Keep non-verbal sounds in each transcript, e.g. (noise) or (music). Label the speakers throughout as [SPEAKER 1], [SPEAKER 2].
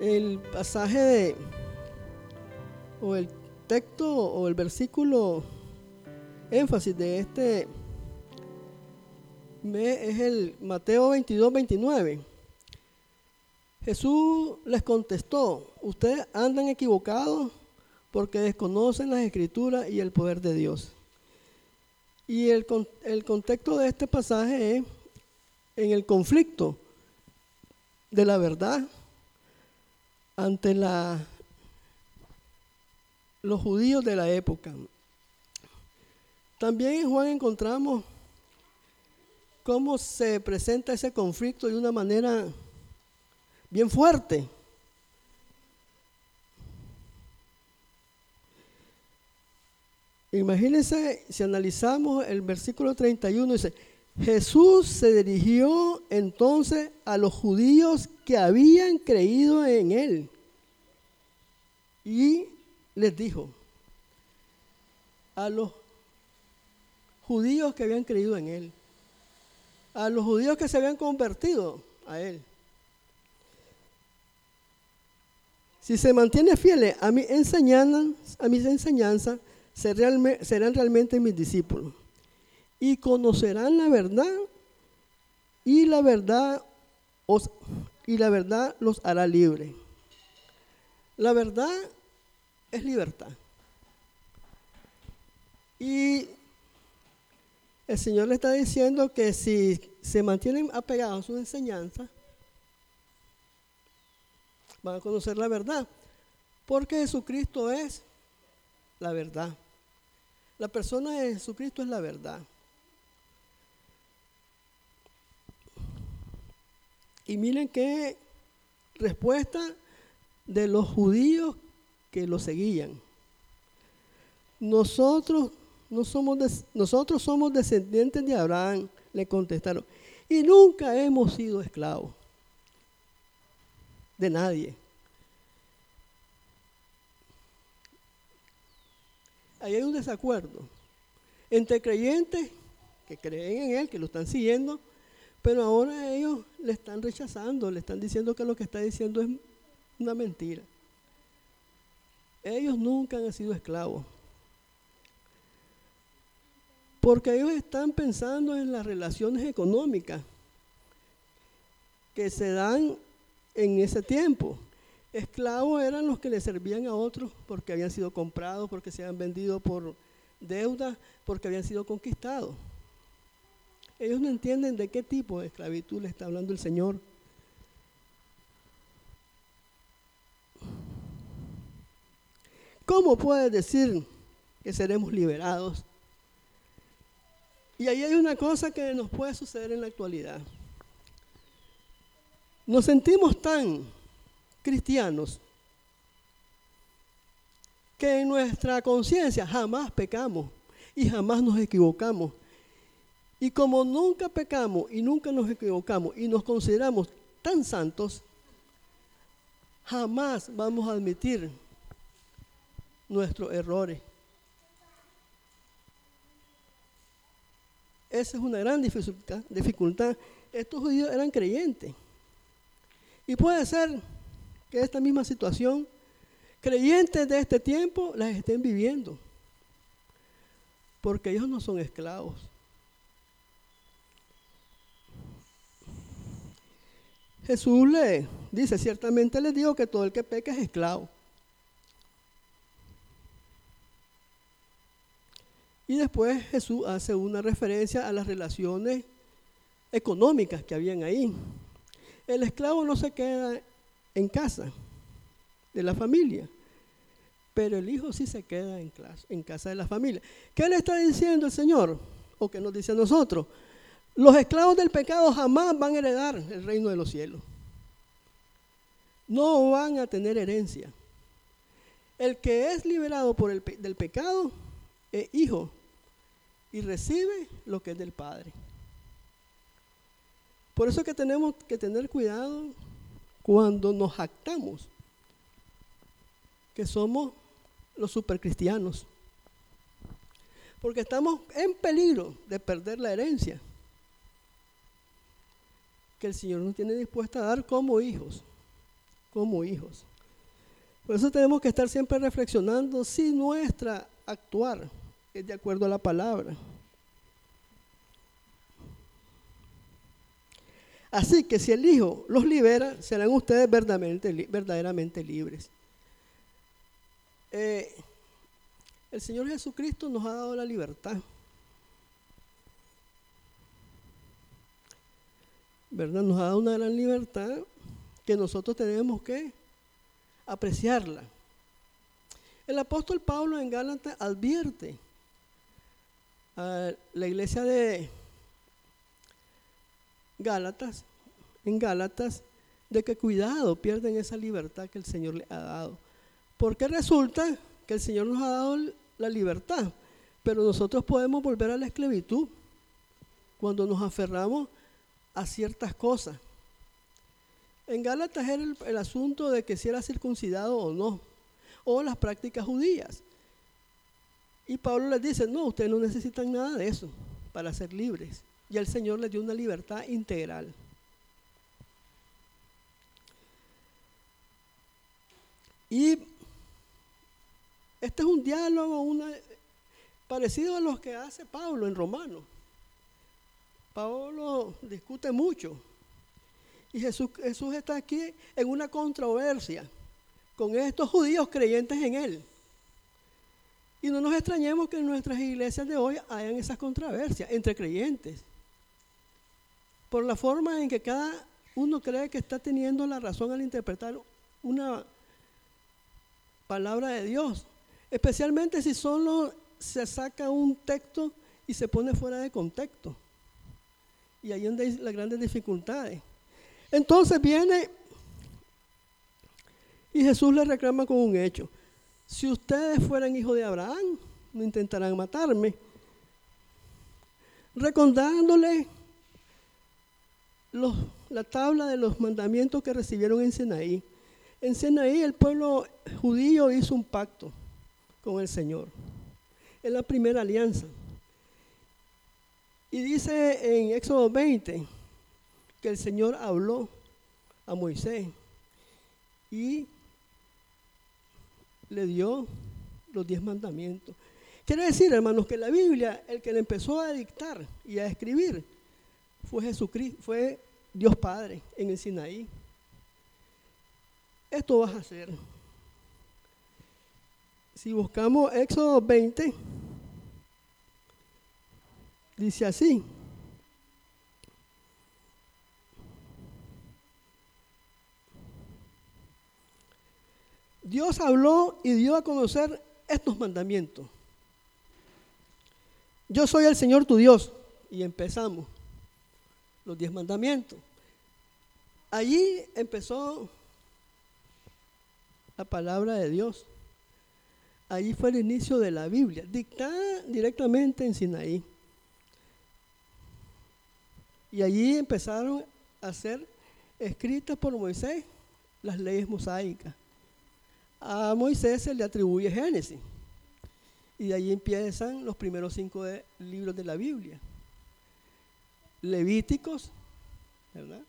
[SPEAKER 1] El pasaje de, o el texto o el versículo énfasis de este es el Mateo 22, 29. Jesús les contestó, ustedes andan equivocados porque desconocen las escrituras y el poder de Dios. Y el, el contexto de este pasaje es en el conflicto de la verdad ante la, los judíos de la época. También en Juan encontramos cómo se presenta ese conflicto de una manera bien fuerte. Imagínense si analizamos el versículo 31, dice, Jesús se dirigió entonces a los judíos que habían creído en él y les dijo, a los judíos que habían creído en él, a los judíos que se habían convertido a él. Si se mantiene fiel a, mi enseñanza, a mis enseñanzas, serán realmente mis discípulos. Y conocerán la verdad y la verdad os, y la verdad los hará libres. La verdad es libertad. Y el Señor le está diciendo que si se mantienen apegados a su enseñanza, van a conocer la verdad. Porque Jesucristo es la verdad. La persona de Jesucristo es la verdad. Y miren qué respuesta de los judíos que lo seguían. Nosotros no somos nosotros somos descendientes de Abraham, le contestaron, y nunca hemos sido esclavos de nadie. Ahí hay un desacuerdo entre creyentes que creen en Él, que lo están siguiendo, pero ahora ellos le están rechazando, le están diciendo que lo que está diciendo es una mentira. Ellos nunca han sido esclavos. Porque ellos están pensando en las relaciones económicas que se dan en ese tiempo. Esclavos eran los que le servían a otros porque habían sido comprados, porque se habían vendido por deuda, porque habían sido conquistados. Ellos no entienden de qué tipo de esclavitud le está hablando el Señor. ¿Cómo puedes decir que seremos liberados y ahí hay una cosa que nos puede suceder en la actualidad. Nos sentimos tan cristianos que en nuestra conciencia jamás pecamos y jamás nos equivocamos. Y como nunca pecamos y nunca nos equivocamos y nos consideramos tan santos, jamás vamos a admitir nuestros errores. Esa es una gran dificultad, Estos judíos eran creyentes. Y puede ser que esta misma situación, creyentes de este tiempo, las estén viviendo. Porque ellos no son esclavos. Jesús le dice, ciertamente les digo que todo el que peca es esclavo. Y después Jesús hace una referencia a las relaciones económicas que habían ahí. El esclavo no se queda en casa de la familia, pero el hijo sí se queda en, casa de la familia. ¿Qué le está diciendo el Señor? ¿O qué nos dice a nosotros? Los esclavos del pecado jamás van a heredar el reino de los cielos. No van a tener herencia. El que es liberado por el, del pecado es hijo y recibe lo que es del Padre. Por eso que tenemos que tener cuidado cuando nos jactamos que somos los supercristianos. Porque estamos en peligro de perder la herencia que el Señor nos tiene dispuesta a dar como hijos, como hijos. Por eso tenemos que estar siempre reflexionando si nuestra actuar es de acuerdo a la palabra. Así que si el Hijo los libera, serán ustedes verdaderamente, libres. Eh, el Señor Jesucristo nos ha dado la libertad. ¿Verdad? Nos ha dado una gran libertad que nosotros tenemos que apreciarla. El apóstol Pablo en Gálatas advierte a la iglesia de Gálatas, en Gálatas, de que cuidado, pierden esa libertad que el Señor le ha dado. Porque resulta que el Señor nos ha dado la libertad, pero nosotros podemos volver a la esclavitud cuando nos aferramos a ciertas cosas. En Gálatas era el, asunto de que si era circuncidado o no, o las prácticas judías. Y Pablo les dice, no, ustedes no necesitan nada de eso para ser libres. Y el Señor les dio una libertad integral. Y este es un diálogo parecido a los que hace Pablo en Romano. Pablo discute mucho. Y Jesús está aquí en una controversia con estos judíos creyentes en Él. Y no nos extrañemos que en nuestras iglesias de hoy hayan esas controversias entre creyentes. Por la forma en que cada uno cree que está teniendo la razón al interpretar una palabra de Dios. Especialmente si solo se saca un texto y se pone fuera de contexto. Y ahí es las grandes dificultades. Entonces viene y Jesús le reclama con un hecho. Si ustedes fueran hijos de Abraham, no intentarán matarme. Recordándole la tabla de los mandamientos que recibieron en Sinaí. En Sinaí el pueblo judío hizo un pacto con el Señor. Es la primera alianza. Y dice en Éxodo 20 que el Señor habló a Moisés y le dio los diez mandamientos. Quiere decir, hermanos, que la Biblia, el que le empezó a dictar y a escribir, fue Jesucristo, fue Dios Padre en el Sinaí. Esto vas a hacer. Si buscamos Éxodo 20, dice así. Dios habló y dio a conocer estos mandamientos. Yo soy el Señor tu Dios. Y empezamos los diez mandamientos. Allí empezó la palabra de Dios. Allí fue el inicio de la Biblia, dictada directamente en Sinaí. Y allí empezaron a ser escritas por Moisés las leyes mosaicas. A Moisés se le atribuye Génesis. Y de allí empiezan los primeros cinco libros de la Biblia. Levíticos, ¿verdad?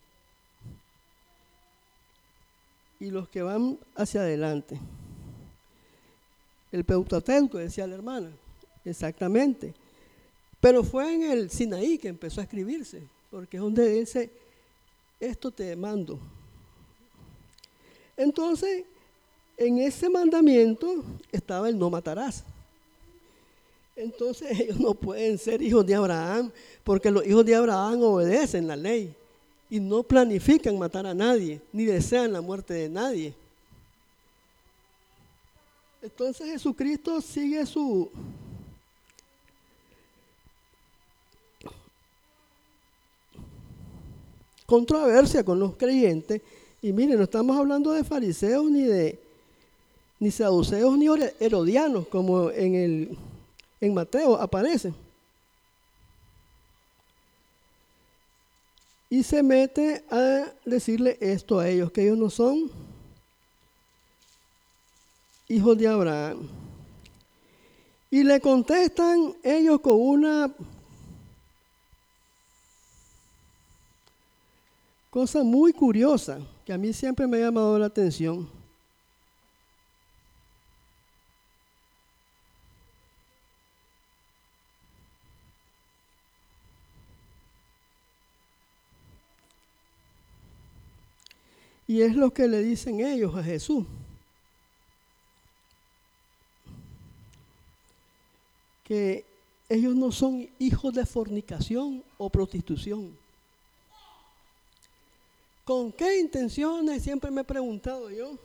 [SPEAKER 1] Y los que van hacia adelante. El Peutateuco, decía la hermana, exactamente. Pero fue en el Sinaí que empezó a escribirse, porque es donde dice, esto te mando. Entonces, en ese mandamiento estaba el no matarás. Entonces (laughs) ellos no pueden ser hijos de Abraham, porque los hijos de Abraham obedecen la ley y no planifican matar a nadie, ni desean la muerte de nadie. Entonces Jesucristo sigue su controversia con los creyentes. Y miren, no estamos hablando de fariseos ni de ni saduceos ni herodianos, como en, el, en Mateo aparece. Y se mete a decirle esto a ellos, que ellos no son hijos de Abraham. Y le contestan ellos con una cosa muy curiosa, que a mí siempre me ha llamado la atención. Y es lo que le dicen ellos a Jesús. Que ellos no son hijos de fornicación o prostitución. ¿Con qué intenciones? Siempre me he preguntado yo.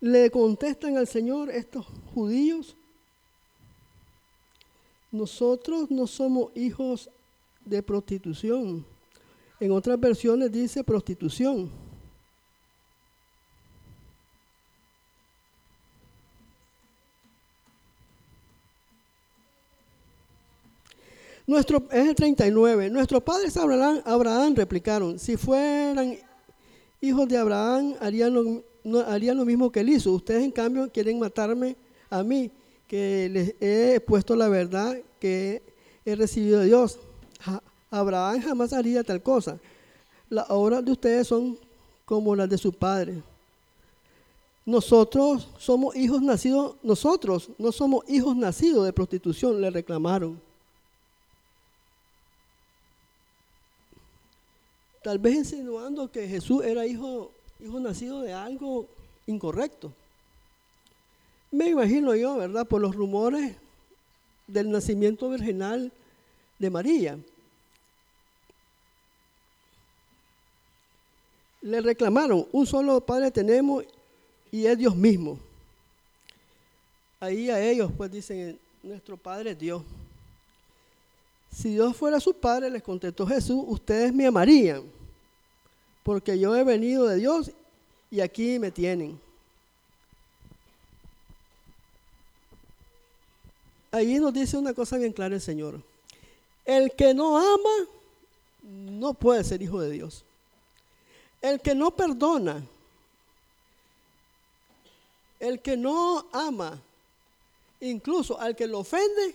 [SPEAKER 1] Le contestan al Señor estos judíos nosotros no somos hijos de prostitución. En otras versiones dice prostitución. Nuestro, es el 39. Nuestros padres Abraham, Abraham replicaron, si fueran hijos de Abraham, harían lo, harían lo mismo que él hizo. Ustedes en cambio quieren matarme a mí que les he puesto la verdad que he recibido de Dios. Abraham jamás haría tal cosa. Las obras de ustedes son como las de su padre. Nosotros somos hijos nacidos, nosotros no somos hijos nacidos de prostitución, le reclamaron. Tal vez insinuando que Jesús era hijo, hijo nacido de algo incorrecto. Me imagino yo, ¿verdad? Por los rumores del nacimiento virginal de María. Le reclamaron, un solo padre tenemos y es Dios mismo. Ahí a ellos pues dicen, nuestro padre es Dios. Si Dios fuera su padre, les contestó Jesús, ustedes me amarían, porque yo he venido de Dios y aquí me tienen. Ahí nos dice una cosa bien clara el Señor. El que no ama no puede ser hijo de Dios. El que no perdona, el que no ama, incluso al que lo ofende,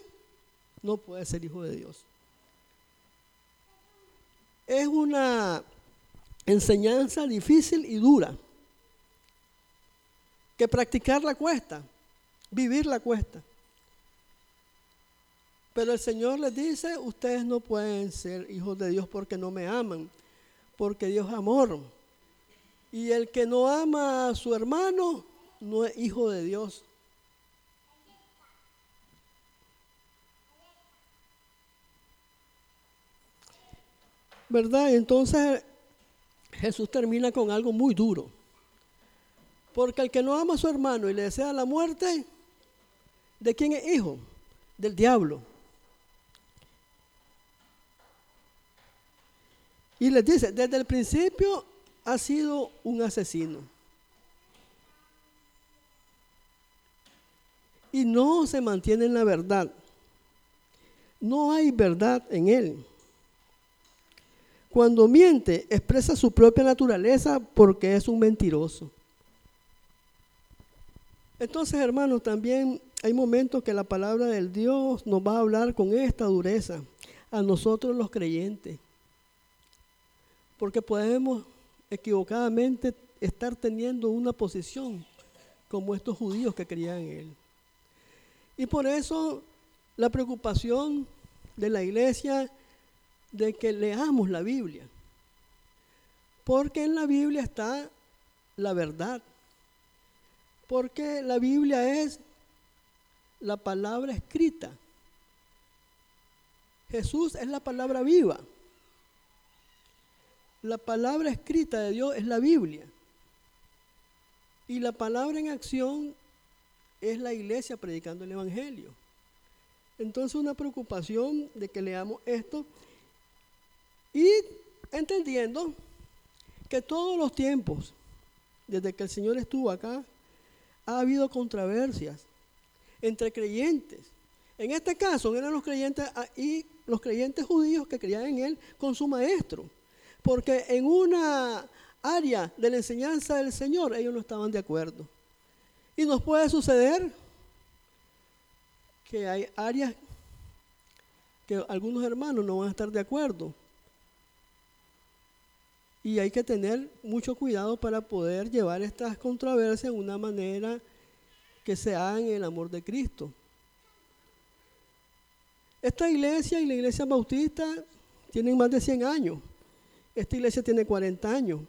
[SPEAKER 1] no puede ser hijo de Dios. Es una enseñanza difícil y dura, que practicarla cuesta, vivirla cuesta. Pero el Señor les dice, ustedes no pueden ser hijos de Dios porque no me aman, porque Dios es amor. Y el que no ama a su hermano no es hijo de Dios. ¿Verdad? Entonces Jesús termina con algo muy duro. Porque el que no ama a su hermano y le desea la muerte, ¿de quién es hijo? Del diablo. Y les dice, desde el principio ha sido un asesino. Y no se mantiene en la verdad. No hay verdad en él. Cuando miente, expresa su propia naturaleza porque es un mentiroso. Entonces, hermanos, también hay momentos que la palabra del Dios nos va a hablar con esta dureza a nosotros los creyentes porque podemos equivocadamente estar teniendo una posición como estos judíos que creían en Él. Y por eso la preocupación de la iglesia de que leamos la Biblia. Porque en la Biblia está la verdad. Porque la Biblia es la palabra escrita. Jesús es la palabra viva. La palabra escrita de Dios es la Biblia. Y la palabra en acción es la iglesia predicando el Evangelio. Entonces una preocupación de que leamos esto y entendiendo que todos los tiempos, desde que el Señor estuvo acá, ha habido controversias entre creyentes. En este caso eran los creyentes ah, y los creyentes judíos que creían en Él con su maestro porque en una área de la enseñanza del Señor ellos no estaban de acuerdo. Y nos puede suceder que hay áreas que algunos hermanos no van a estar de acuerdo. Y hay que tener mucho cuidado para poder llevar estas controversias de una manera que se haga en el amor de Cristo. Esta iglesia y la iglesia bautista tienen más de 100 años. Esta iglesia tiene 40 años.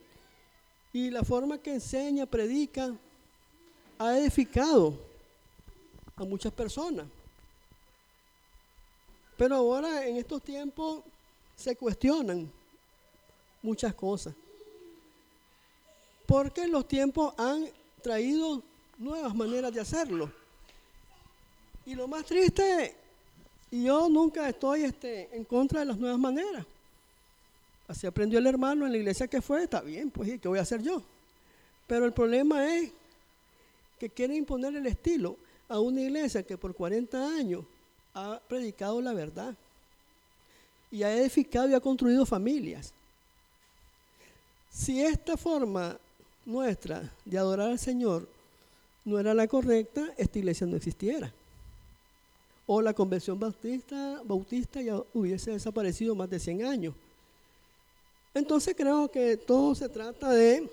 [SPEAKER 1] Y la forma que enseña, predica, ha edificado a muchas personas. Pero ahora en estos tiempos se cuestionan muchas cosas. Porque los tiempos han traído nuevas maneras de hacerlo. Y lo más triste, yo nunca estoy este, en contra de las nuevas maneras. Así aprendió el hermano en la iglesia que fue, está bien, pues, ¿y qué voy a hacer yo? Pero el problema es que quieren imponer el estilo a una iglesia que por 40 años ha predicado la verdad y ha edificado y ha construido familias. Si esta forma nuestra de adorar al Señor no era la correcta, esta iglesia no existiera. O la convención bautista, bautista ya hubiese desaparecido más de 100 años. Entonces creo que todo se trata de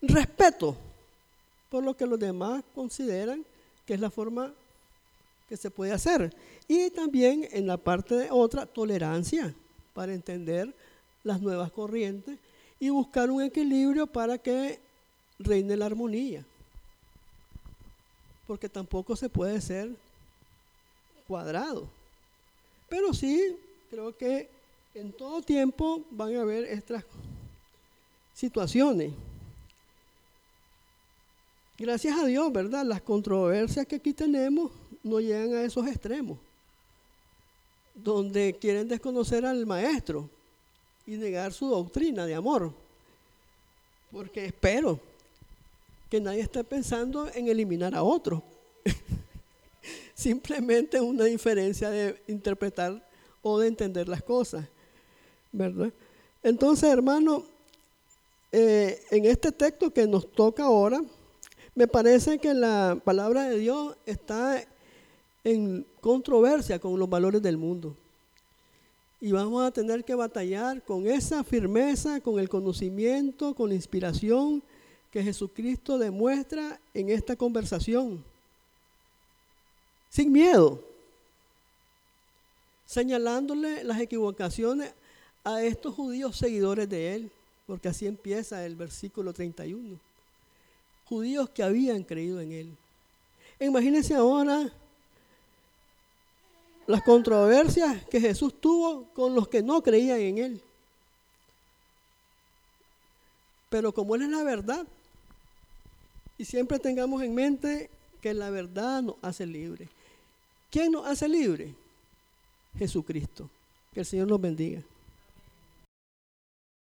[SPEAKER 1] respeto por lo que los demás consideran que es la forma que se puede hacer. Y también en la parte de otra, tolerancia para entender las nuevas corrientes y buscar un equilibrio para que reine la armonía. Porque tampoco se puede ser cuadrado. Pero sí, creo que en todo tiempo van a haber estas situaciones. Gracias a Dios, ¿verdad? Las controversias que aquí tenemos no llegan a esos extremos, donde quieren desconocer al maestro y negar su doctrina de amor. Porque espero que nadie esté pensando en eliminar a otro. (laughs) Simplemente una diferencia de interpretar o de entender las cosas, Entonces, hermano, eh, en este texto que nos toca ahora, me parece que la palabra de Dios está en controversia con los valores del mundo. Y vamos a tener que batallar con esa firmeza, con el conocimiento, con la inspiración que Jesucristo demuestra en esta conversación. Sin miedo, señalándole las equivocaciones a estos judíos seguidores de él, porque así empieza el versículo 31 judíos que habían creído en él. Imagínense ahora las controversias que Jesús tuvo con los que no creían en él. Pero como él es la verdad, y siempre tengamos en mente que la verdad nos hace libre. ¿Quién nos hace libre? Jesucristo. Que el Señor nos bendiga.